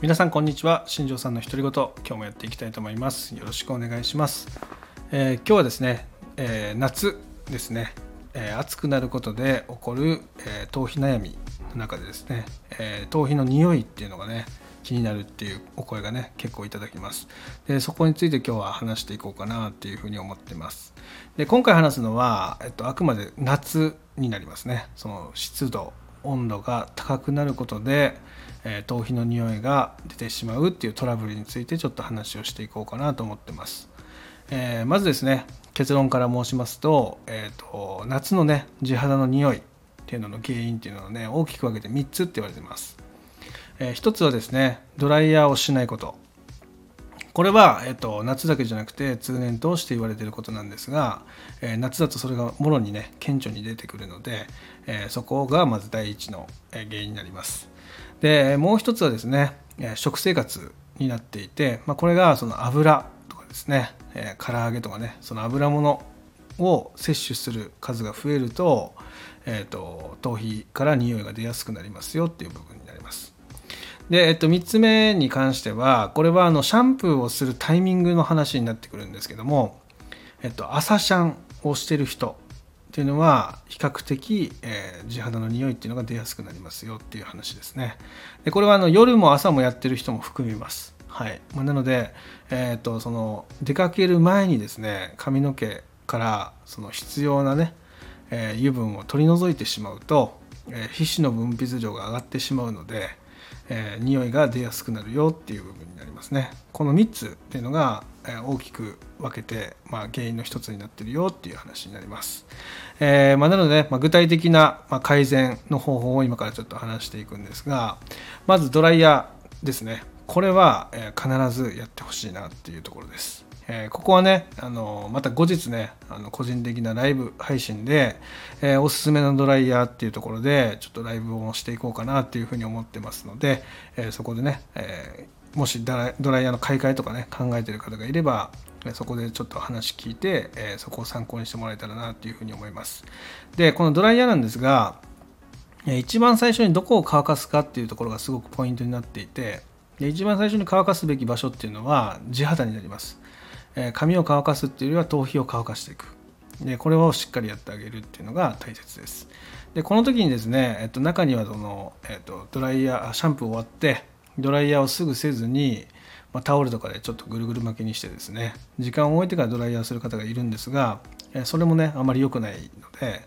皆さんこんにちは。新庄さんの独り言。今日もやっていきたいと思います。よろしくお願いします、えー、今日はですね、えー、夏ですね、えー、暑くなることで起こる、え頭皮悩みの中でですね、え頭皮の匂いっていうのがね気になるっていうお声がね結構いただきます。でそこについて今日は話していこうかなっていうふうに思ってます。で今回話すのは、えっと、あくまで夏になりますね。その湿度。温度が高くなることで、えー、頭皮の匂いが出てしまうっていうトラブルについてちょっと話をしていこうかなと思ってます、えー、まずですね結論から申しますと,、えーと、夏のね地肌の匂いっていうのの原因っていうのをね大きく分けて3つって言われてます、えー、1つはですねドライヤーをしないこと。これは、えっと、夏だけじゃなくて通年通して言われていることなんですが、えー、夏だとそれがもろにね顕著に出てくるので、えー、そこがまず第一の原因になります。でもう一つはですね食生活になっていて、まあ、これがその油とかですね、えー、唐揚げとかねその油物を摂取する数が増えると,、えーと頭皮から匂いが出やすくなりますよっていう部分にで、えっと、3つ目に関してはこれはあのシャンプーをするタイミングの話になってくるんですけども、えっと、朝シャンをしてる人っていうのは比較的、えー、地肌の匂いっていうのが出やすくなりますよっていう話ですね。でこれはあの夜も朝もやってる人も含みます。はい。まあ、なので、えーと、その出かける前にですね髪の毛からその必要なね、えー、油分を取り除いてしまうと、えー、皮脂の分泌量が上がってしまうので、えー、匂いが出やすくなるよっていう部分になりますね。この3つっていうのが、えー、大きく分けて、まあ、原因の一つになってるよっていう話になります、えーまあ、なので、まあ、具体的な、ま、改善の方法を今からちょっと話していくんですがまずドライヤーですね。これは、え、必ずやってほしいなっていうところです。えー、ここはね、あのまた後日ね、あの個人的なライブ配信で、えー、おすすめのドライヤーっていうところで、ちょっとライブをしていこうかなっていうふうに思ってますので、えー、そこでね、えもしドライヤーの買い替えとかね、考えてる方がいれば、そこでちょっと話聞いて、えそこを参考にしてもらえたらなっていうふうに思います。で、このドライヤーなんですが、一番最初にどこを乾かすかっていうところがすごくポイントになっていて、で一番最初に乾かすべき場所っていうのは地肌になります。え髪を乾かすっていうよりは頭皮を乾かしていく。でこれをしっかりやってあげるっていうのが大切です。でこの時にですね、えっと、中にはその、えっと、ドライヤーシャンプー終わってドライヤーをすぐせずに、まあ、タオルとかでちょっとぐるぐる巻きにしてですね時間を置いてからドライヤーする方がいるんですがそれもねあまり良くないので、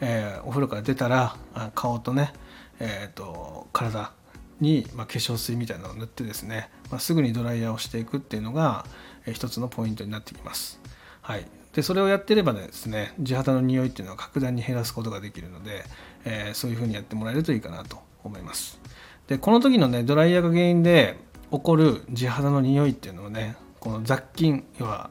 えー、お風呂から出たら顔とね、えーと体に、ま、化粧水みたいなのを塗ってですね、ま、すぐにドライヤーをしていくっていうのが、えー、一つのポイントになってきます。はい、でそれをやってればですね地肌の匂いっていうのは格段に減らすことができるので、えー、そういうふうにやってもらえるといいかなと思います。でこの時のねドライヤーが原因で起こる地肌の匂いっていうのはねこの雑菌要は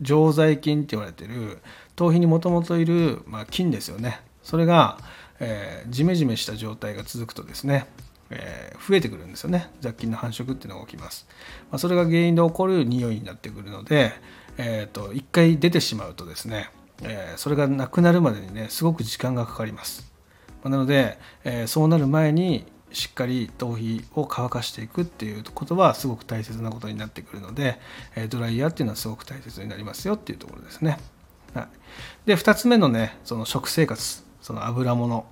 常在菌って言われてる頭皮にもともといる、まあ、菌ですよねそれが、えー、ジメジメした状態が続くとですねえー、増えてくるんですよね。雑菌の繁殖っていうのが起きます、まあ、それが原因で起こる匂いになってくるので、えーと、一回出てしまうとですね、えー、それがなくなるまでにねすごく時間がかかります、まあ、なので、えー、そうなる前にしっかり頭皮を乾かしていくっていうことはすごく大切なことになってくるので、えドライヤーっていうのはすごく大切になりますよっていうところですね。はい、で2つ目のねその食生活その油物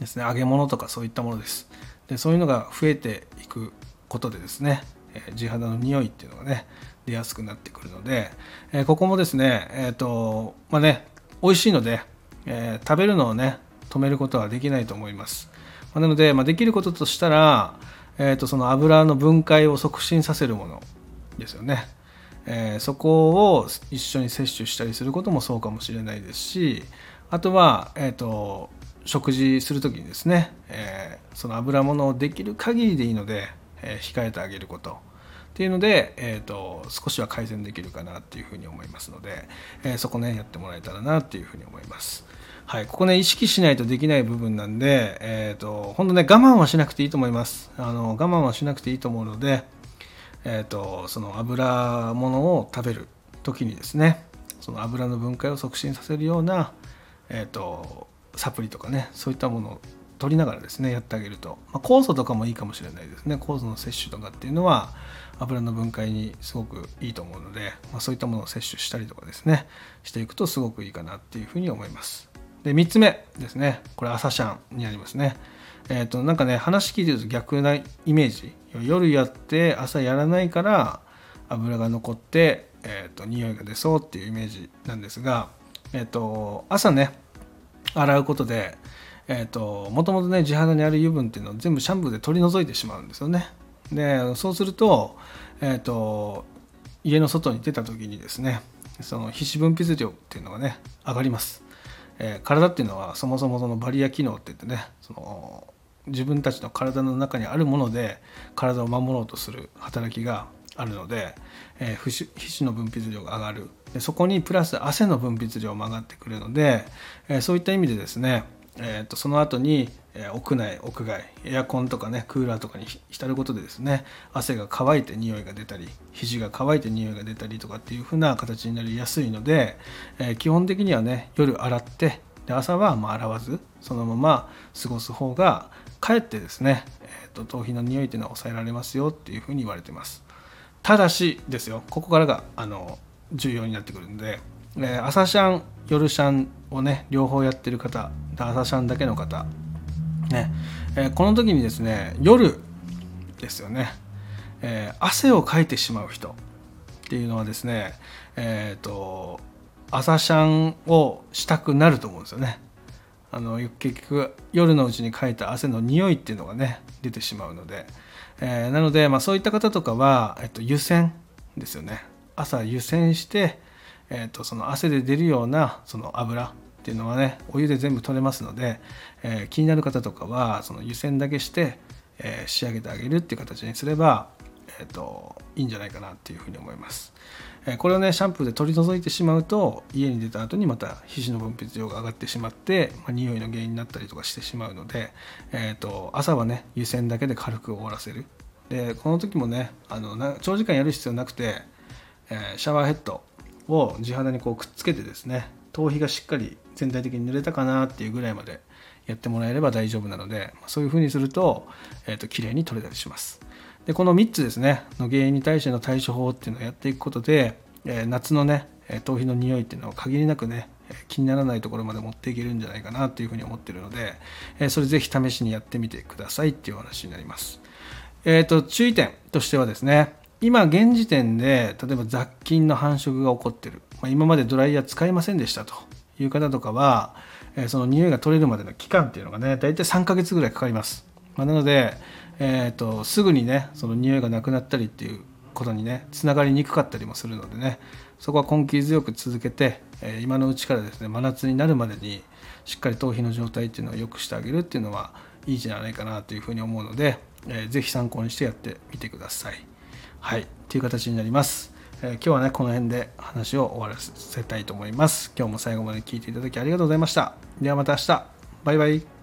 ですね。揚げ物とかそういったものです。でそういうのが増えていくことでですね、え地肌の匂いっていうのがね出やすくなってくるので、えここもですねえっ、ー、とまあね美味しいので、えー、食べるのをね止めることはできないと思います、まあ、なので、まあ、できることとしたら、えーと、その油の分解を促進させるものですよね、えー、そこを一緒に摂取したりすることもそうかもしれないですしあとは、えーと食事する時にですね、えー、その油物をできる限りでいいので、えー、控えてあげることっていうので、えーと、少しは改善できるかなっていうふうに思いますので、えー、そこねやってもらえたらなっていうふうに思います。はい、ここね意識しないとできない部分なんで、えーと、本当ね我慢はしなくていいと思いますあの我慢はしなくていいと思うので、えーと、その油物を食べる時にですねその油の分解を促進させるような、えー、とサプリとかねそういったものを取りながらですねやってあげると、まあ、酵素とかもいいかもしれないですね。酵素の摂取とかっていうのは油の分解にすごくいいと思うので、まあ、そういったものを摂取したりとかですねしていくとすごくいいかなっていうふうに思います。で3つ目ですね。これ朝シャンになりますね。えっ、ー、となんかね話聞いてると逆なイメージ。夜やって朝やらないから油が残って、えーと、匂いが出そうっていうイメージなんですが、えーと、朝ね洗うことでえーと、もともとね地肌にある油分っていうのを全部シャンプーで取り除いてしまうんですよね。でそうすると,、えーと、家の外に出た時にですねその皮脂分泌量っていうのがね上がります、えー、体っていうのはそもそもそのバリア機能って言ってねその自分たちの体の中にあるもので体を守ろうとする働きがあるので、えー、皮脂の分泌量が上がる。でそこにプラス汗の分泌量も上がってくるので、えー、そういった意味でですね、えー、とその後に、えー、屋内屋外エアコンとかねクーラーとかに浸ることでですね汗が乾いて匂いが出たり肘が乾いて匂いが出たりとかっていう風な形になりやすいので、え、基本的にはね夜洗ってで朝はま洗わずそのまま過ごす方がかえってですね、えーと、頭皮の匂いっていうのは抑えられますよっていうふうに言われてます。ただしですよここからがあの重要になってくるんで、えー、朝シャン夜シャンをね両方やってる方朝シャンだけの方ね、えー、この時にですね夜ですよね、えー、汗をかいてしまう人っていうのはですねえっ、と朝シャンをしたくなると思うんですよね。あの結局夜のうちにかいた汗の匂いっていうのがね出てしまうので、えー、なので、まあ、そういった方とかは、えっと、湯煎ですよね朝湯煎して、えっと、その汗で出るようなその油っていうのはねお湯で全部取れますので、えー、気になる方とかはその湯煎だけして、えー、仕上げてあげるっていう形にすれば、えーといいんじゃないかなっていうふうに思います。これをねシャンプーで取り除いてしまうと家に出た後にまた皮脂の分泌量が上がってしまって、まあ、匂いの原因になったりとかしてしまうので、えーと、朝はね湯煎だけで軽く終わらせるでこの時もねあの長時間やる必要なくて、えー、シャワーヘッドを地肌にこうくっつけてですね頭皮がしっかり全体的に濡れたかなっていうぐらいまでやってもらえれば大丈夫なのでそういう風にすると,、えーと、と綺麗に取れたりします。でこの3つですねの原因に対しての対処法っていうのをやっていくことで、え、夏のね頭皮の匂いっていうのは限りなくね気にならないところまで持っていけるんじゃないかなというふうに思ってるので、え、それぜひ試しにやってみてくださいっていうお話になります。えーと、注意点としてはですね今現時点で例えば雑菌の繁殖が起こってる、まあ、今までドライヤー使いませんでしたという方とかは、え、その匂いが取れるまでの期間っていうのがね大体3ヶ月ぐらいかかります。まあ、なのでえーと、すぐにねその匂いがなくなったりっていうことにねつながりにくかったりもするのでねそこは根気強く続けて、えー、今のうちからですね真夏になるまでにしっかり頭皮の状態っていうのを良くしてあげるっていうのはいいんじゃないかなというふうに思うので、えー、ぜひ参考にしてやってみてください。はいという形になります。えー、今日はねこの辺で話を終わらせたいと思います。今日も最後まで聞いていただきありがとうございました。ではまた明日。バイバイ。